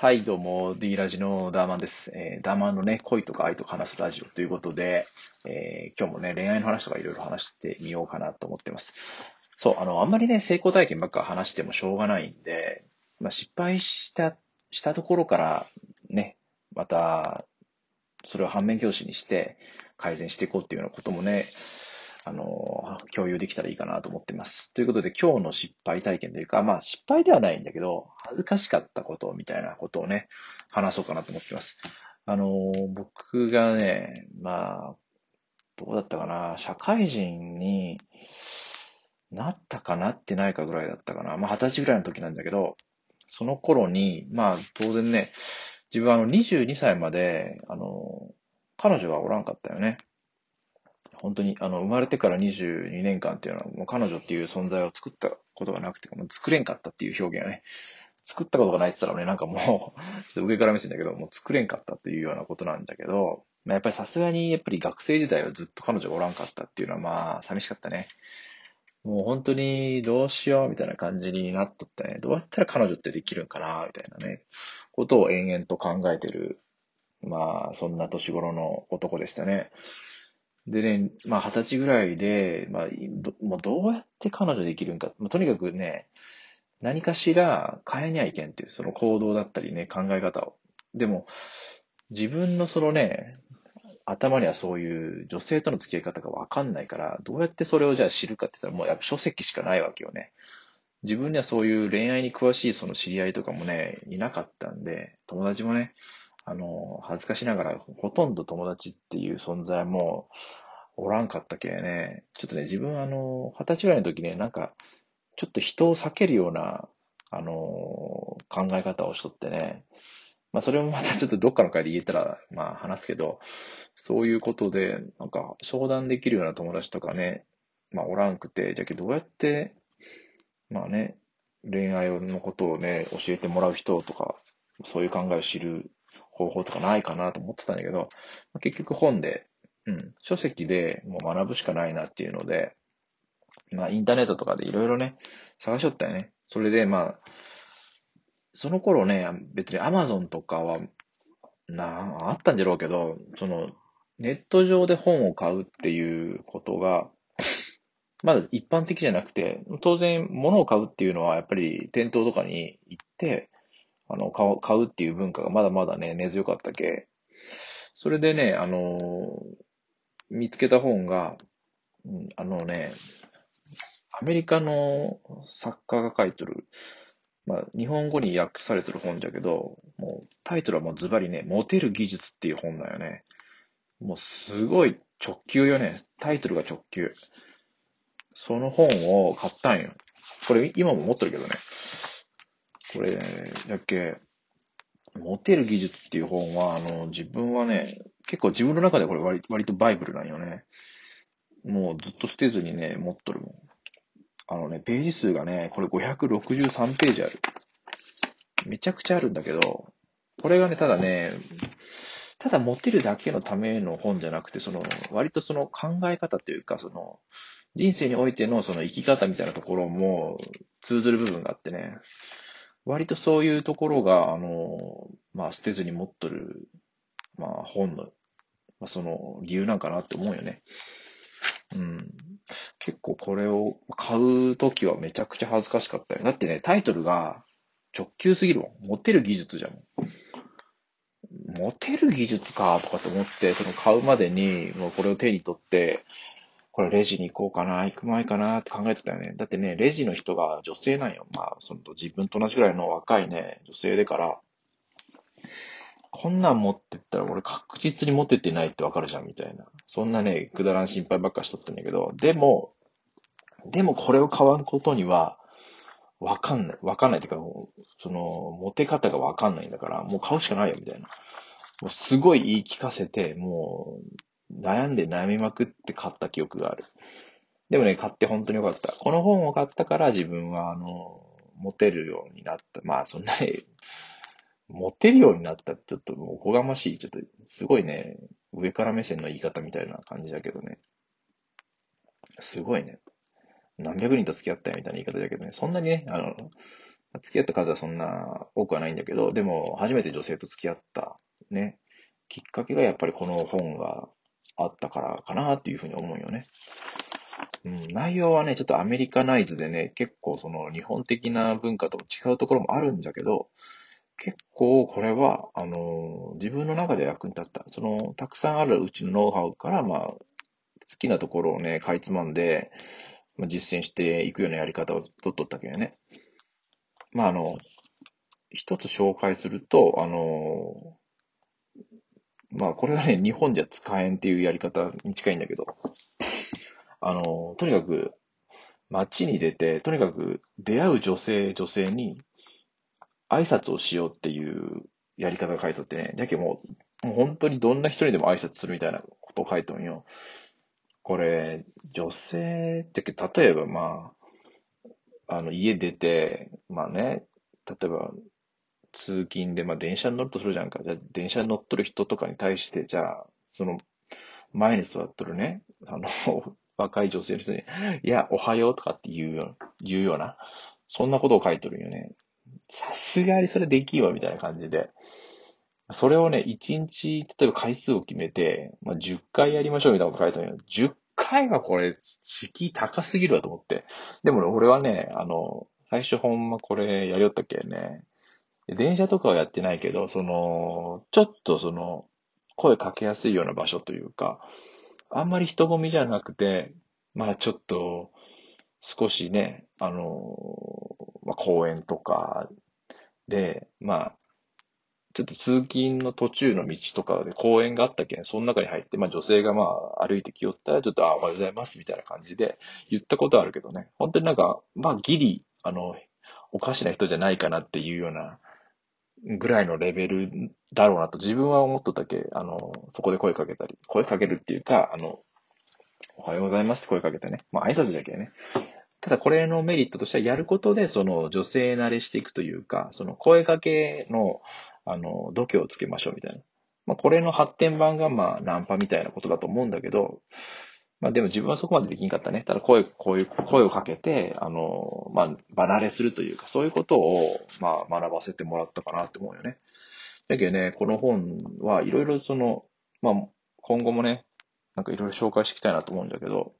はい、どうも、D ラジのダーマンです。えーダーマンのね、恋とか愛とか話すラジオということで、えー今日もね、恋愛の話とかいろいろ話してみようかなと思ってます。そう、あの、あんまりね、成功体験ばっか話してもしょうがないんで、まあ、失敗した、したところから、ね、また、それを反面教師にして改善していこうっていうようなこともね、あの、共有できたらいいかなと思ってます。ということで、今日の失敗体験というか、まあ失敗ではないんだけど、恥ずかしかったことみたいなことをね、話そうかなと思ってます。あの、僕がね、まあ、どうだったかな、社会人になったかなってないかぐらいだったかな。まあ二十歳ぐらいの時なんだけど、その頃に、まあ当然ね、自分はあの22歳まで、あの、彼女はおらんかったよね。本当に、あの、生まれてから22年間っていうのは、もう彼女っていう存在を作ったことがなくて、もう作れんかったっていう表現はね、作ったことがないって言ったらね、なんかもう、ちょっと上から目線だけど、もう作れんかったっていうようなことなんだけど、まあ、やっぱりさすがに、やっぱり学生時代はずっと彼女がおらんかったっていうのは、まあ、寂しかったね。もう本当にどうしようみたいな感じになっとったね。どうやったら彼女ってできるんかなみたいなね、ことを延々と考えてる、まあ、そんな年頃の男でしたね。でね、まあ二十歳ぐらいで、まあ、どもうどうやって彼女できるんか。まあ、とにかくね、何かしら変えにゃいけんっていう、その行動だったりね、考え方を。でも、自分のそのね、頭にはそういう女性との付き合い方がわかんないから、どうやってそれをじゃあ知るかって言ったら、もうやっぱ書籍しかないわけよね。自分にはそういう恋愛に詳しいその知り合いとかもね、いなかったんで、友達もね、あの、恥ずかしながら、ほとんど友達っていう存在もおらんかったけね、ちょっとね、自分あの、二十歳ぐらいの時ね、なんか、ちょっと人を避けるような、あの、考え方をしとってね、まあそれもまたちょっとどっかの回で言えたら、まあ話すけど、そういうことで、なんか相談できるような友達とかね、まあおらんくて、じゃけどうやって、まあね、恋愛のことをね、教えてもらう人とか、そういう考えを知る方法とかないかなと思ってたんだけど、結局本で、うん、書籍でもう学ぶしかないなっていうので、まあインターネットとかでいろいろね、探しとったよね。それでまあ、その頃ね、別に Amazon とかは、なあ、あったんじゃろうけど、その、ネット上で本を買うっていうことが、まだ一般的じゃなくて、当然物を買うっていうのはやっぱり店頭とかに行って、あの、買うっていう文化がまだまだね、根強かったけ。それでね、あの、見つけた本が、あのね、アメリカの作家が書いてる、まあ、日本語に訳されてる本じゃけど、もうタイトルはもうズバリね、モテる技術っていう本だよね。もうすごい直球よね。タイトルが直球。その本を買ったんよ。これ今も持ってるけどね。これ、だっけ、モテる技術っていう本は、あの、自分はね、結構自分の中でこれ割割とバイブルなんよね。もうずっと捨てずにね、持っとるもん。あのね、ページ数がね、これ563ページある。めちゃくちゃあるんだけど、これがね、ただね、ただモテるだけのための本じゃなくて、その、割とその考え方というか、その、人生においてのその生き方みたいなところも通ずる部分があってね、割とそういうところが、あの、まあ、捨てずに持っとる、まあ、本の、まあ、その理由なんかなって思うよね。うん。結構これを買うときはめちゃくちゃ恥ずかしかったよ。だってね、タイトルが直球すぎるもん。モテる技術じゃん。モテる技術かとかって思って、その買うまでに、もうこれを手に取って、これレジに行こうかな、行く前かなって考えてたよね。だってね、レジの人が女性なんよ。まあ、その自分と同じぐらいの若いね、女性でから、こんなん持ってったら俺確実にモテてってないってわかるじゃん、みたいな。そんなね、くだらん心配ばっかしとったんだけど、でも、でもこれを買わんことには、わかんない。わかんないっていうか、その、モテ方がわかんないんだから、もう買うしかないよ、みたいな。もうすごい言い聞かせて、もう、悩んで悩みまくって買った記憶がある。でもね、買って本当によかった。この本を買ったから自分は、あの、モテるようになった。まあ、そんなに、モテるようになったってちょっともうおこがましい。ちょっと、すごいね、上から目線の言い方みたいな感じだけどね。すごいね。何百人と付き合ったよみたいな言い方だけどね。そんなにね、あの、付き合った数はそんな多くはないんだけど、でも初めて女性と付き合ったね、きっかけがやっぱりこの本があったからかなっていうふうに思うよね。うん、内容はね、ちょっとアメリカナイズでね、結構その日本的な文化と違うところもあるんだけど、結構これは、あの、自分の中で役に立った。その、たくさんあるうちのノウハウから、まあ、好きなところをね、かいつまんで、まあ、実践していくようなやり方をとっとったけどね。まあ、あの、一つ紹介すると、あの、まあ、これはね、日本じゃ使えんっていうやり方に近いんだけど、あの、とにかく、街に出て、とにかく出会う女性、女性に挨拶をしようっていうやり方が書いとってね、だけどもう、もう本当にどんな人にでも挨拶するみたいなことを書いとんよ。これ、女性って、例えばまあ、あの、家出て、まあね、例えば、通勤で、まあ電車に乗るとするじゃんか。じゃ電車に乗っとる人とかに対して、じゃあ、その、前に座っとるね、あの、若い女性の人に、いや、おはようとかって言うよ、言うような、そんなことを書いとるんよね。さすがにそれできんわ、みたいな感じで。それをね、1日、例えば回数を決めて、まあ、10回やりましょうみたいなこと書いたのよ。10回はこれ、敷居高すぎるわと思って。でもね、俺はね、あの、最初ほんまこれやりよったっけね。電車とかはやってないけど、その、ちょっとその、声かけやすいような場所というか、あんまり人混みじゃなくて、まあちょっと、少しね、あの、まあ、公園とかで、まあ、ちょっと通勤の途中の道とかで公園があったけん、その中に入って、まあ女性がまあ歩いてきよったら、ちょっと、あ、おはようございますみたいな感じで言ったことあるけどね、本当になんか、まあギリ、あの、おかしな人じゃないかなっていうようなぐらいのレベルだろうなと自分は思っとったけ、あの、そこで声かけたり、声かけるっていうか、あの、おはようございますって声かけてね。まあ挨拶だけね。ただこれのメリットとしてはやることでその女性慣れしていくというか、その声かけの、あの、度胸をつけましょうみたいな。まあこれの発展版がまあナンパみたいなことだと思うんだけど、まあでも自分はそこまでできんかったね。ただ声、こういう声をかけて、あの、まあ離れするというか、そういうことをまあ学ばせてもらったかなって思うよね。だけどね、この本はいろいろその、まあ今後もね、なんかいろいろ紹介していきたいなと思うんだけど、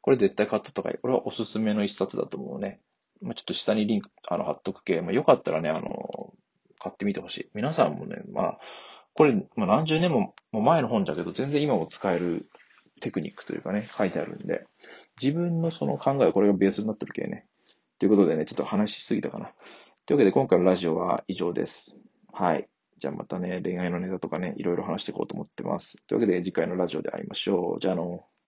これ絶対買った方がいい。これはおすすめの一冊だと思うね。まあ、ちょっと下にリンク、あの、貼っとくけ。まあ、よかったらね、あの、買ってみてほしい。皆さんもね、まあ、これ、まあ、何十年も前の本だけど、全然今も使えるテクニックというかね、書いてあるんで、自分のその考えはこれがベースになってるけね。ということでね、ちょっと話しすぎたかな。というわけで、今回のラジオは以上です。はい。じゃあまたね、恋愛のネタとかね、いろいろ話していこうと思ってます。というわけで、次回のラジオで会いましょう。じゃあの。